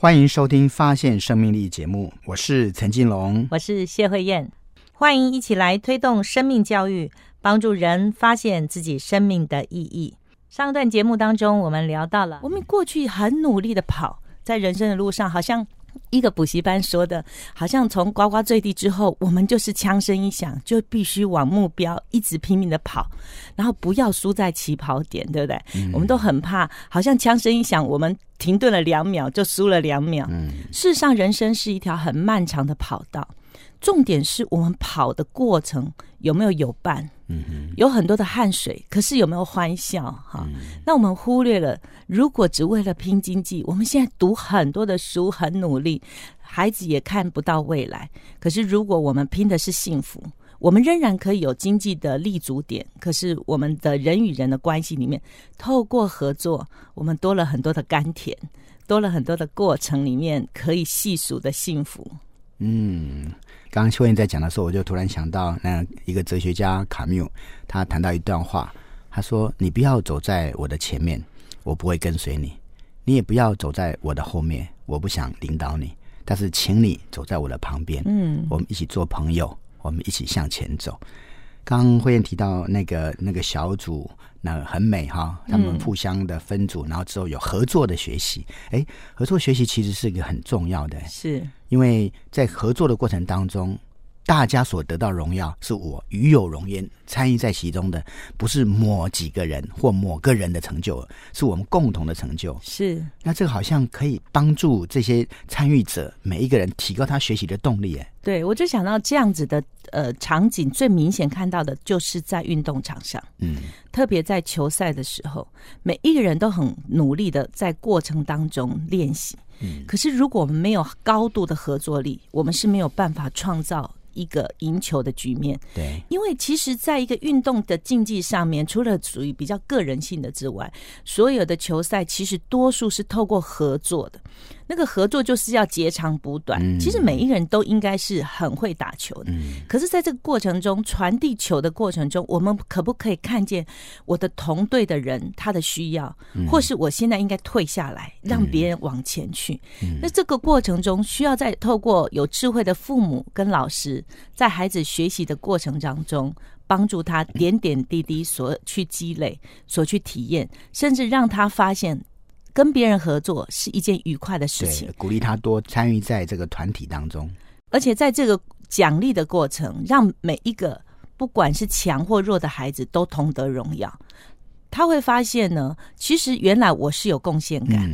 欢迎收听《发现生命力》节目，我是陈金龙，我是谢慧燕，欢迎一起来推动生命教育，帮助人发现自己生命的意义。上段节目当中，我们聊到了我们过去很努力的跑，在人生的路上，好像一个补习班说的，好像从呱呱坠地之后，我们就是枪声一响，就必须往目标一直拼命的跑，然后不要输在起跑点，对不对？我们都很怕，好像枪声一响，我们停顿了两秒就输了两秒。事实上，人生是一条很漫长的跑道，重点是我们跑的过程有没有有伴。嗯哼，有很多的汗水，可是有没有欢笑？哈，那我们忽略了，如果只为了拼经济，我们现在读很多的书，很努力，孩子也看不到未来。可是如果我们拼的是幸福，我们仍然可以有经济的立足点。可是我们的人与人的关系里面，透过合作，我们多了很多的甘甜，多了很多的过程里面可以细数的幸福。嗯。刚刚秋燕在讲的时候，我就突然想到那一个哲学家卡缪，他谈到一段话，他说：“你不要走在我的前面，我不会跟随你；你也不要走在我的后面，我不想领导你。但是，请你走在我的旁边，嗯，我们一起做朋友，我们一起向前走。”刚慧燕提到那个那个小组，那很美哈，他们互相的分组，然后之后有合作的学习。哎，合作学习其实是一个很重要的，是因为在合作的过程当中。大家所得到荣耀，是我与有荣焉，参与在其中的，不是某几个人或某个人的成就，是我们共同的成就。是，那这个好像可以帮助这些参与者每一个人提高他学习的动力。哎，对我就想到这样子的呃场景，最明显看到的就是在运动场上，嗯，特别在球赛的时候，每一个人都很努力的在过程当中练习。嗯，可是如果我们没有高度的合作力，我们是没有办法创造。一个赢球的局面，对，因为其实，在一个运动的竞技上面，除了属于比较个人性的之外，所有的球赛其实多数是透过合作的。那个合作就是要截长补短。其实每一个人都应该是很会打球的，可是在这个过程中传递球的过程中，我们可不可以看见我的同队的人他的需要，或是我现在应该退下来，让别人往前去？那这个过程中需要在透过有智慧的父母跟老师，在孩子学习的过程当中，帮助他点点滴滴所去积累、所去体验，甚至让他发现。跟别人合作是一件愉快的事情，鼓励他多参与在这个团体当中，而且在这个奖励的过程，让每一个不管是强或弱的孩子都同得荣耀。他会发现呢，其实原来我是有贡献感。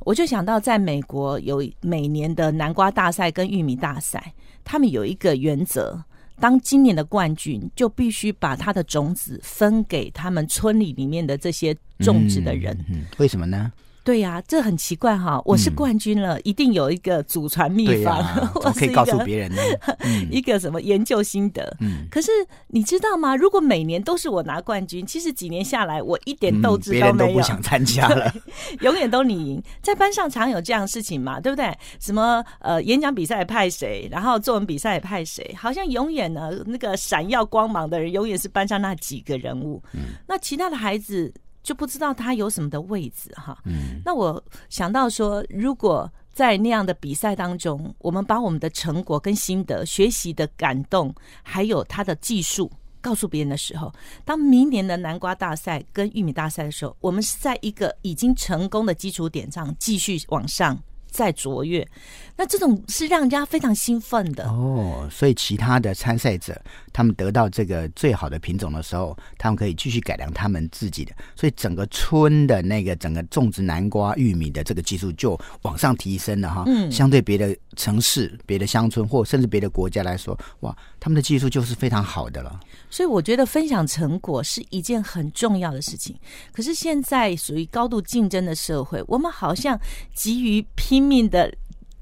我就想到，在美国有每年的南瓜大赛跟玉米大赛，他们有一个原则。当今年的冠军，就必须把他的种子分给他们村里里面的这些种植的人。为什么呢？对呀，这很奇怪哈！我是冠军了，一定有一个祖传秘方，我可以告诉别人呢。一个什么研究心得？嗯，可是你知道吗？如果每年都是我拿冠军，其实几年下来，我一点斗志都没有，不想参加了，永远都你赢。在班上常有这样的事情嘛，对不对？什么呃，演讲比赛派谁，然后作文比赛派谁，好像永远呢，那个闪耀光芒的人，永远是班上那几个人物。嗯，那其他的孩子。就不知道他有什么的位置哈。嗯，那我想到说，如果在那样的比赛当中，我们把我们的成果跟心得、学习的感动，还有他的技术告诉别人的时候，当明年的南瓜大赛跟玉米大赛的时候，我们是在一个已经成功的基础点上继续往上。在卓越，那这种是让人家非常兴奋的哦。所以其他的参赛者，他们得到这个最好的品种的时候，他们可以继续改良他们自己的。所以整个村的那个整个种植南瓜、玉米的这个技术就往上提升了哈。嗯，相对别的城市、别的乡村或甚至别的国家来说，哇，他们的技术就是非常好的了。所以我觉得分享成果是一件很重要的事情。可是现在属于高度竞争的社会，我们好像急于拼命的。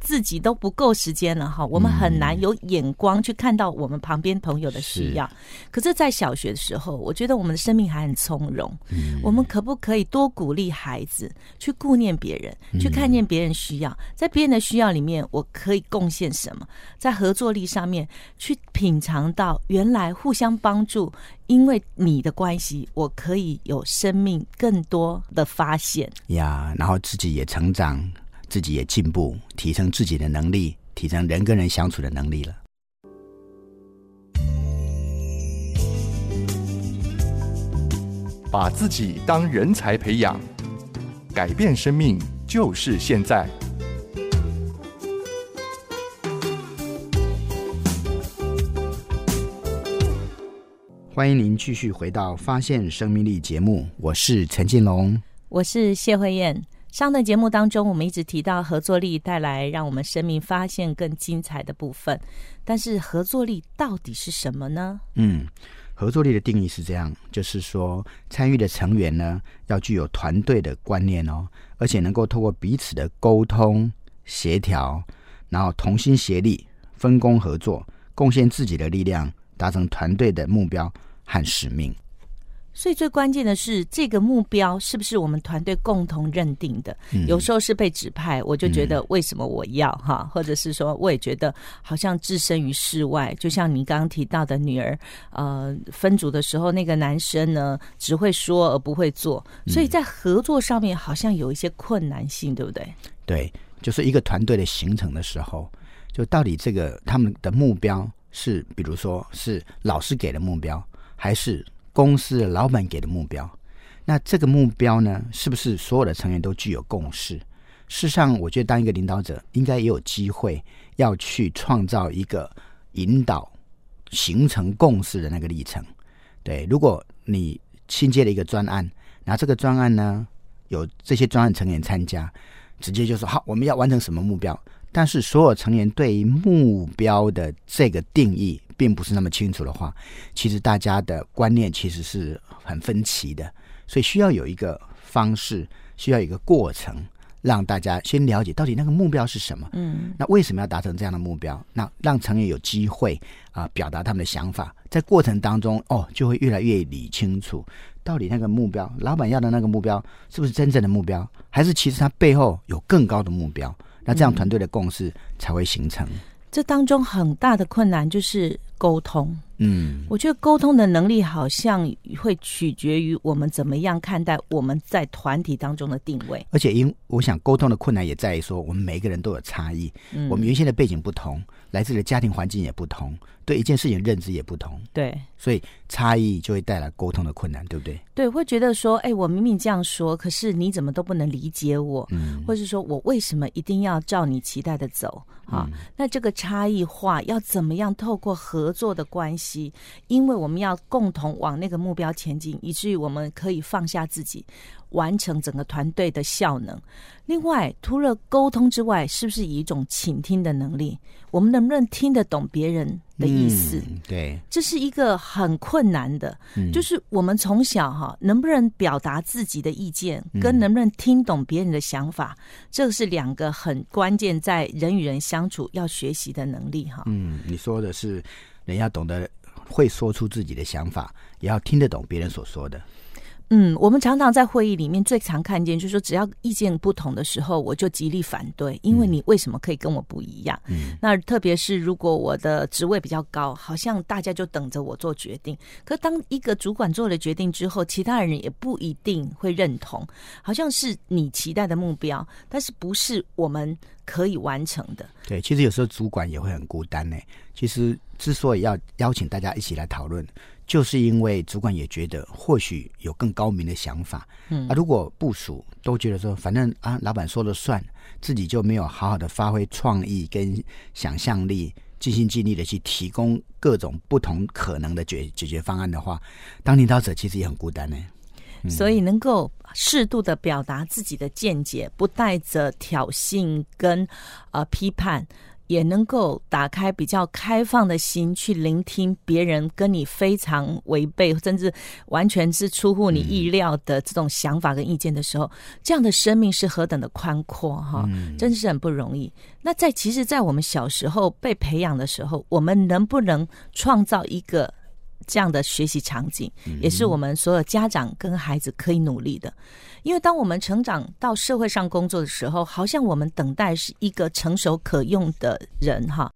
自己都不够时间了哈，我们很难有眼光去看到我们旁边朋友的需要。可是，在小学的时候，我觉得我们的生命还很从容。我们可不可以多鼓励孩子去顾念别人，去看见别人需要，在别人的需要里面，我可以贡献什么？在合作力上面，去品尝到原来互相帮助，因为你的关系，我可以有生命更多的发现呀，然后自己也成长。自己也进步，提升自己的能力，提升人跟人相处的能力了。把自己当人才培养，改变生命就是现在。欢迎您继续回到《发现生命力》节目，我是陈进龙，我是谢慧燕。上段节目当中，我们一直提到合作力带来让我们生命发现更精彩的部分，但是合作力到底是什么呢？嗯。合作力的定义是这样，就是说参与的成员呢，要具有团队的观念哦，而且能够透过彼此的沟通协调，然后同心协力、分工合作，贡献自己的力量，达成团队的目标和使命。所以最关键的是，这个目标是不是我们团队共同认定的？有时候是被指派，我就觉得为什么我要哈，或者是说我也觉得好像置身于世外。就像你刚刚提到的女儿，呃，分组的时候，那个男生呢只会说而不会做，所以在合作上面好像有一些困难性，对不对？对，就是一个团队的形成的时候，就到底这个他们的目标是，比如说是老师给的目标，还是？公司的老板给的目标，那这个目标呢，是不是所有的成员都具有共识？事实上，我觉得当一个领导者，应该也有机会要去创造一个引导、形成共识的那个历程。对，如果你新接了一个专案，那这个专案呢，有这些专案成员参加，直接就说好，我们要完成什么目标？但是所有成员对于目标的这个定义。并不是那么清楚的话，其实大家的观念其实是很分歧的，所以需要有一个方式，需要一个过程，让大家先了解到底那个目标是什么。嗯，那为什么要达成这样的目标？那让成员有机会啊表达他们的想法，在过程当中哦，就会越来越理清楚到底那个目标，老板要的那个目标是不是真正的目标，还是其实他背后有更高的目标？那这样团队的共识才会形成。这当中很大的困难就是沟通。嗯，我觉得沟通的能力好像会取决于我们怎么样看待我们在团体当中的定位。而且，因我想沟通的困难也在于说，我们每一个人都有差异，我们原先的背景不同，来自的家庭环境也不同，对一件事情认知也不同。对，所以差异就会带来沟通的困难，对不对？对，会觉得说，哎，我明明这样说，可是你怎么都不能理解我？嗯，或是说我为什么一定要照你期待的走？啊，那这个差异化要怎么样透过合作的关系？因为我们要共同往那个目标前进，以至于我们可以放下自己，完成整个团队的效能。另外，除了沟通之外，是不是以一种倾听的能力？我们能不能听得懂别人的意思？对，这是一个很困难的。就是我们从小哈，能不能表达自己的意见，跟能不能听懂别人的想法，这个是两个很关键，在人与人相处要学习的能力哈。嗯，你说的是人要懂得。会说出自己的想法，也要听得懂别人所说的。嗯，我们常常在会议里面最常看见，就是说，只要意见不同的时候，我就极力反对，因为你为什么可以跟我不一样？嗯，那特别是如果我的职位比较高，好像大家就等着我做决定。可当一个主管做了决定之后，其他人也不一定会认同，好像是你期待的目标，但是不是我们可以完成的。对，其实有时候主管也会很孤单呢。其实之所以要邀请大家一起来讨论。就是因为主管也觉得或许有更高明的想法，嗯，啊，如果部署都觉得说反正啊老板说了算，自己就没有好好的发挥创意跟想象力，尽心尽力的去提供各种不同可能的解解决方案的话，当领导者其实也很孤单呢。所以能够适度的表达自己的见解，不带着挑衅跟呃批判。也能够打开比较开放的心，去聆听别人跟你非常违背，甚至完全是出乎你意料的这种想法跟意见的时候，这样的生命是何等的宽阔哈！真是很不容易。那在其实，在我们小时候被培养的时候，我们能不能创造一个？这样的学习场景，也是我们所有家长跟孩子可以努力的。因为当我们成长到社会上工作的时候，好像我们等待是一个成熟可用的人哈。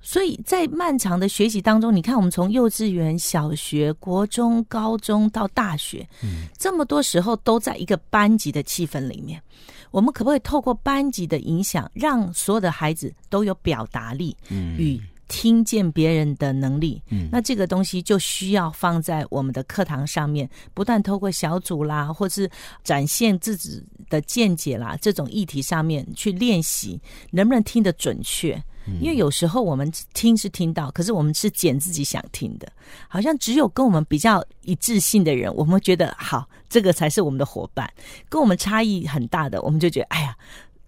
所以在漫长的学习当中，你看我们从幼稚园、小学、国中、高中到大学，嗯，这么多时候都在一个班级的气氛里面。我们可不可以透过班级的影响，让所有的孩子都有表达力与听见别人的能力？嗯那这个东西就需要放在我们的课堂上面，不断透过小组啦，或是展现自己的见解啦，这种议题上面去练习，能不能听得准确？因为有时候我们听是听到，可是我们是捡自己想听的，好像只有跟我们比较一致性的人，我们觉得好，这个才是我们的伙伴。跟我们差异很大的，我们就觉得哎呀，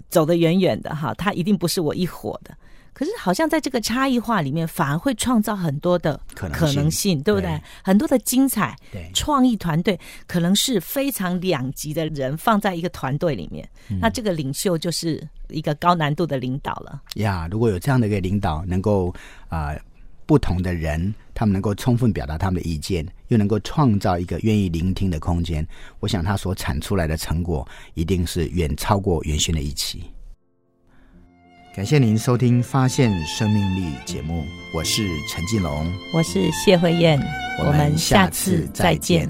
走得远远的哈，他一定不是我一伙的。可是好像在这个差异化里面，反而会创造很多的可能性可能性，对不对？对很多的精彩，对创意团队可能是非常两极的人放在一个团队里面，那这个领袖就是一个高难度的领导了。呀，如果有这样的一个领导，能够啊、呃不同的人，他们能够充分表达他们的意见，又能够创造一个愿意聆听的空间，我想他所产出来的成果，一定是远超过原先的预期。感谢您收听《发现生命力》节目，我是陈进龙，我是谢慧燕，我们下次再见